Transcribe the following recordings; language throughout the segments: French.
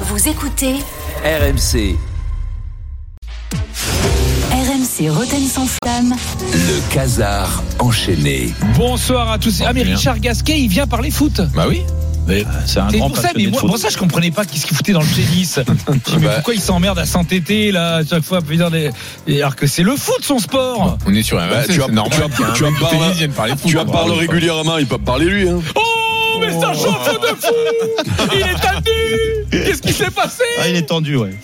Vous écoutez RMC, RMC Roten sans flamme. le casar enchaîné. Bonsoir à tous. Ah mais Richard Gasquet, il vient parler foot. Bah oui. C'est un C'est grand pour ça, mais passionné de moi, foot. pour ça, je comprenais pas qu'est-ce qu'il foutait dans le tennis. Mais Bah. pourquoi il s'emmerde à s'entêter là à chaque fois, à dire des... et alors que c'est le foot son sport. On est sur un Bah, tu as- normal. tu as- qu'il y ait un tu as mec parlé- de tennis vienne parler. Tu oui. régulièrement, il peut parler lui. Hein. Oh, mais c'est un champion de foot Il est tendu Qu'est-ce qui s'est passé Ah, il est tendu, ouais.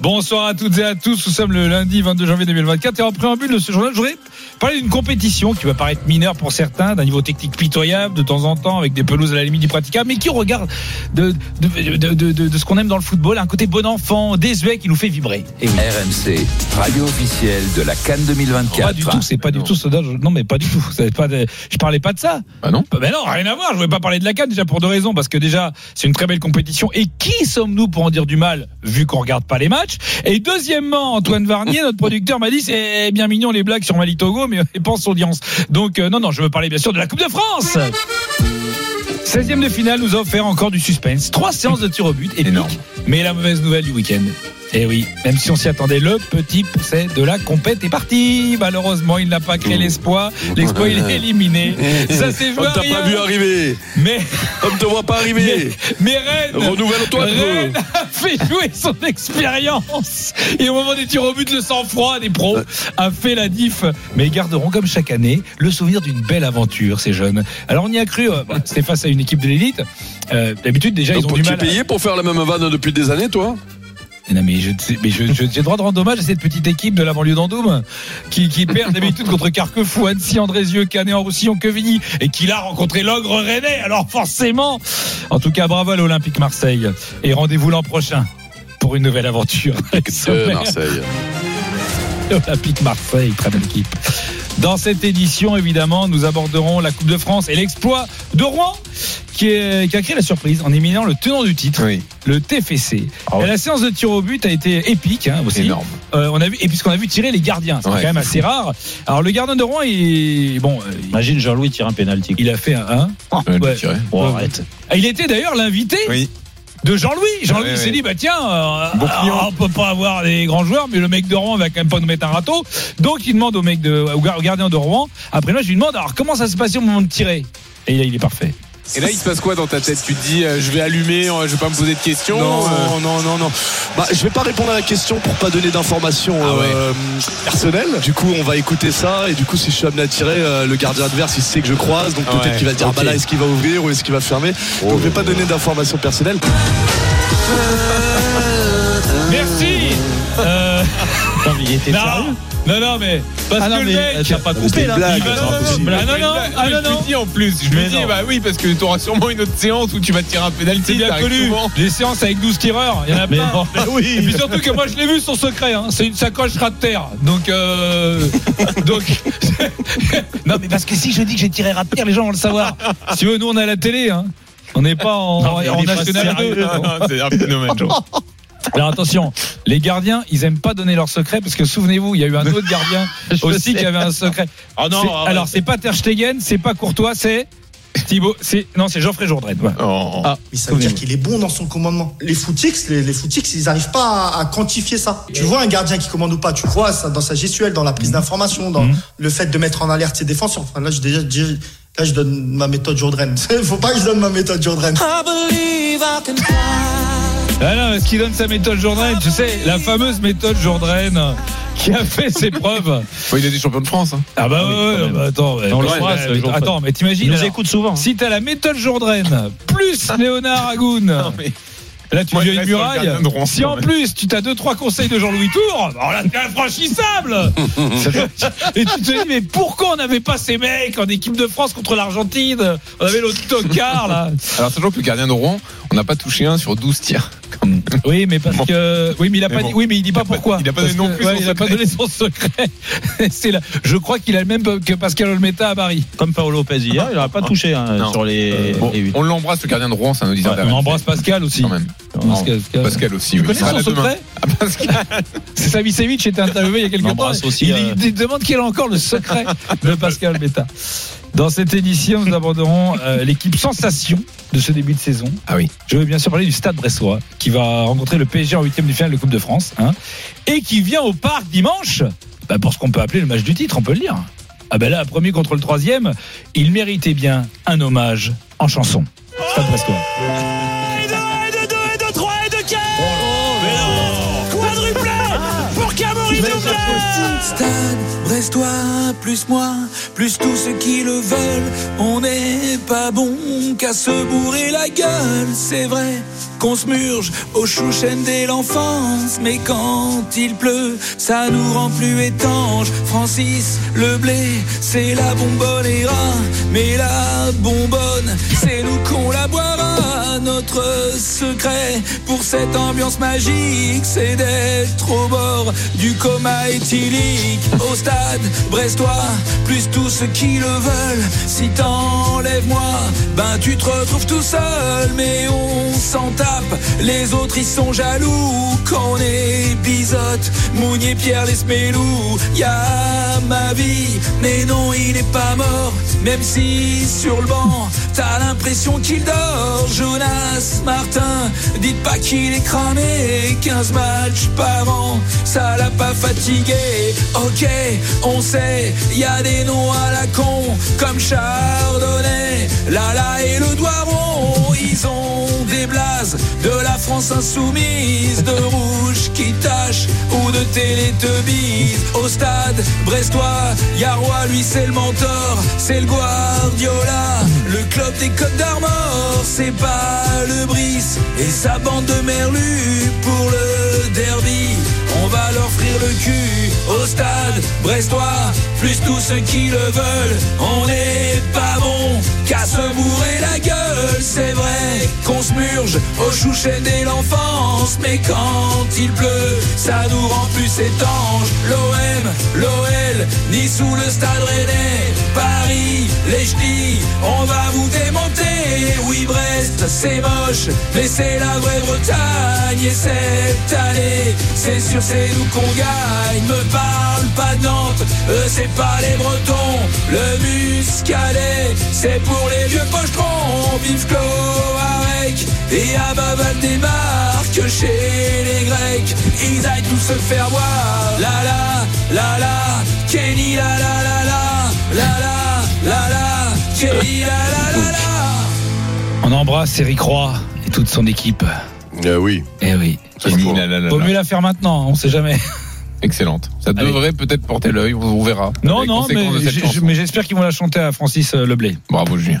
Bonsoir à toutes et à tous. Nous sommes le lundi 22 janvier 2024 et en préambule de ce journal, je voudrais parler d'une compétition qui va paraître mineure pour certains, d'un niveau technique pitoyable de temps en temps, avec des pelouses à la limite du praticable, mais qui regarde de, de, de, de- de- de ce qu'on aime dans le football, un côté bon enfant, désuet qui nous fait vibrer. Et oui. RMC, radio officielle de la Cannes 2024. Pas du tout, c'est pas du non. tout ce dont- Non, mais pas du tout. Pas de- Je parlais pas de ça. Bah non. Ben non, rien à voir. Je voulais pas parler de la Cannes déjà pour deux raisons. Parce que déjà, c'est une très belle compétition. Et qui sommes-nous pour en dire du mal, vu qu'on regarde pas les matchs? Et deuxièmement, Antoine Varnier, notre producteur, m'a dit c'est bien mignon les blagues sur Mali Togo, mais et pense audience. Donc euh, non, non, je veux parler bien sûr de la Coupe de France. 16e de finale nous a offert encore du suspense. Trois séances de tir au but. épiques. Énorme. Mais la mauvaise nouvelle du week-end. Eh oui, même si on s'y attendait, le petit pousset de la compète est parti. Malheureusement, il n'a pas créé l'espoir. L'exploit, il est éliminé. Ça s'est On joué à t'a pas vu arriver. Mais, On ne te voit pas mais, arriver. mais Rennes, Renouvelle-toi un Rennes peu. a fait jouer son expérience. Et au moment des tirs au but, le sang-froid des pros a fait la diff. Mais ils garderont, comme chaque année, le souvenir d'une belle aventure, ces jeunes. Alors, on y a cru. euh, bah, C'était face à une équipe de l'élite. Euh, D'habitude, déjà, ils ont du tu mal. à- payé pour faire la même vanne depuis des années, toi non mais je mais je, je- j'ai le droit de rendre hommage à cette petite équipe de la banlieue d'Andoum qui, qui perd d'habitude contre Carquefou, Annecy, Andrézieux, Canet, Roussillon, Quevilly et qui l'a rencontré l'ogre rennais. Alors forcément, en tout cas bravo à l'Olympique Marseille et rendez-vous l'an prochain pour une nouvelle aventure. Euh, Marseille. Olympique Marseille, très belle équipe. Dans cette édition, évidemment, nous aborderons la Coupe de France et l'exploit de Rouen qui, est- qui a créé la surprise en éliminant le tenant du titre, Oui. le TFC. Ah la séance de tir au but a été épique hein, aussi. Énorme. Euh, on a vu et puisqu'on a vu tirer les gardiens, c'est Ouais. quand même assez rare. Alors le gardien de Rouen, il bon, euh, Imagine Jean-Louis tire un pénalty. il a fait un. un. Ouais, Ouais. tiré. Oh, arrête. Ah, Il était d'ailleurs l'invité Oui. De Jean-Louis. Jean-Louis s'est dit bah tiens, euh, on peut pas avoir des grands joueurs, mais le mec de Rouen va quand même pas nous mettre un râteau. Donc il demande au mec de au gardien de Rouen. Après là, je lui demande alors comment ça se passait au moment de tirer? Et là, il est parfait. Et là, il se passe quoi dans ta tête? Tu te dis, euh, je vais allumer, euh, je vais pas me poser de questions Non, euh, non, non, non. Bah, je vais pas répondre à la question pour pas donner d'informations euh, personnelles. Du coup, on va écouter ça et du coup, si je suis amené à tirer, euh, le gardien adverse, il sait que je croise, donc peut-être Ouais, qu'il va dire, ok. bah là, est-ce qu'il va ouvrir ou est-ce qu'il va fermer? Donc, je vais pas donner d'informations personnelles. Il était non, sérieux non, non, mais parce Ah non, que mais le mec. t'as pas coupé là. blague, non, non, impossible. non, non, non, ah, non, je lui dis en plus, je lui dis, bah oui, parce que tu auras sûrement une autre séance où tu vas tirer un pénalty. C'est bien connu. Les séances avec 12 tireurs, il y en a Mais plein. bah Et puis surtout que moi je l'ai vu son secret, hein. c'est une sacoche rat de terre. Donc, euh, donc, non mais parce que si je dis que j'ai tiré rat de terre, les gens vont le savoir. Si veux, nous on est à la télé, hein. On n'est pas en, Non, en pas national sérieux. 2. Non, non, C'est un phénomène. Alors attention, les gardiens, ils aiment pas donner leur secret parce que souvenez-vous, il y a eu un autre gardien aussi qui avait un secret. Ah non, C'est- arrête. alors c'est pas Ter Stegen, c'est pas Courtois, c'est Thibaut, c'est non, c'est Geoffrey Jourdain. voilà. Oh. Ah, Mais ça veut dire qu'il est bon dans son commandement. Les footix, les, les footix, ils n'arrivent pas à, à quantifier ça. Tu vois un gardien qui commande ou pas, tu vois ça dans sa gestuelle, dans la prise d'information, dans Mhm. le fait de mettre en alerte ses défenseurs. Enfin, là, je, déjà, déjà- là, je donne ma méthode Jourdain. Faut pas que je donne ma méthode Jourdain. Ah non, ce qui donne sa méthode Jourdain, tu sais, la fameuse méthode Jourdain qui a fait ses preuves. Il a des champions de France. Hein. Ah bah oui, ouais, ouais, bah attends, mais- attends, mais Il t'imagines alors, écoute souvent. si t'as la méthode Jourdain plus Léonard Agoun. mais- Là, tu Moi, viens je une reste sur le muraille. gardien de Rouen, Si quand en même. plus tu t'as deux trois conseils de Jean-Louis Tour, alors là t'es infranchissable. Et tu te dis mais pourquoi on n'avait pas ces mecs en équipe de France contre l'Argentine? On avait l'autre tocard là. Alors, sachant que le gardien de Rouen, on n'a pas touché un sur 12 tirs. Oui, mais parce que oui, mais il a Mais pas bon. dit. Oui, mais il dit pas pourquoi. il a pas donné non plus ouais, son il a pas secret. donné son secret. C'est là. Je crois qu'il a le même que Pascal Olmeta à Paris. Comme Paolo Lopez hier, il n'aurait pas touché hein, sur les, Bon, les huit. on l'embrasse, le gardien de Rouen, c'est un auditeur on d'RMC. embrasse Pascal aussi. Quand même. Non, Pascal, aussi. Tu oui. connais son secret Ah, Pascal. C'est Savicevic était interviewé il y a quelques temps. embrasse aussi, il, euh, il demande quel est encore le secret de Pascal Beta. Dans cette édition, nous aborderons euh, l'équipe sensation de ce début de saison. Ah oui. Je veux bien sûr parler du Stade Bressois qui va rencontrer le PSG en huitième de finale de Coupe de France hein, et qui vient au parc dimanche bah, pour ce qu'on peut appeler le match du titre, on peut le dire. Ah ben là, premier contre le troisième, il méritait bien un hommage en chanson. Stade Bressois. Stade, Brestois, plus moi, plus tous ceux qui le veulent. On n'est pas bon qu'à se bourrer la gueule, c'est vrai. Qu'on se murge au chouchen dès l'enfance, mais quand il pleut, ça nous rend plus étanches. Francis, le blé, c'est la bonbonne et mais la bonbonne, c'est nous qu'on la boira. Notre secret pour cette ambiance magique, c'est d'être au bord du coma éthylique. Au stade brestois, plus tous ceux qui le veulent. Si t'enlèves moi, ben tu te retrouves tout seul. Mais on s'en tape, les autres ils sont jaloux. Quand on est bisote, Mounier, Pierre, les Smelou. Y'a ma vie, mais non, il est pas mort. Même si sur le banc, t'as l'impression qu'il dort. Jonas Martin, dites pas qu'il est cramé. 15 matchs par an, ça l'a pas fatigué. Ok, on sait, y a des noms à la con, comme Chardonnay, Lala et le Doiron. Ils ont des blazes de la France insoumise, de rouge qui tâche ou de Télétubbies. Au stade brestois, Yarois, lui c'est le mentor, c'est le Guardiola, le club des Côtes d'Armor, c'est pas le Brice et sa bande de merlus pour le derby. On va leur frire le cul au stade brestois, plus tous ceux qui le veulent. On n'est au chouchet dès l'enfance, mais quand il pleut, ça nous rend plus étanches. L'OM, l'OL, ni sous le stade rennais, Paris, les ch'tis, on va vous démonter. Oui, Brest, c'est moche, mais c'est la vraie Bretagne. Et cette année, c'est sûr, c'est nous qu'on gagne. Me parle pas de Nantes, eux, c'est pas les Bretons. Le muscadet, c'est pour les vieux pochetrons. Vive Cloarec et Abaval débarque chez les Grecs. Ils aillent tous se faire voir. La la, la la, Kenny la la la la, la la, la la, Kenny la la la la. On embrasse Eric Roy et toute son équipe. Euh, oui. Eh oui. Kenny, là, là, là, Vaut mieux la faire maintenant, on sait jamais. Excellente. Ça Allez. devrait peut-être porter l'œil, on verra. Non, non, mais, j'espère qu'ils vont la chanter à Francis euh, Leblé. Bravo Julien.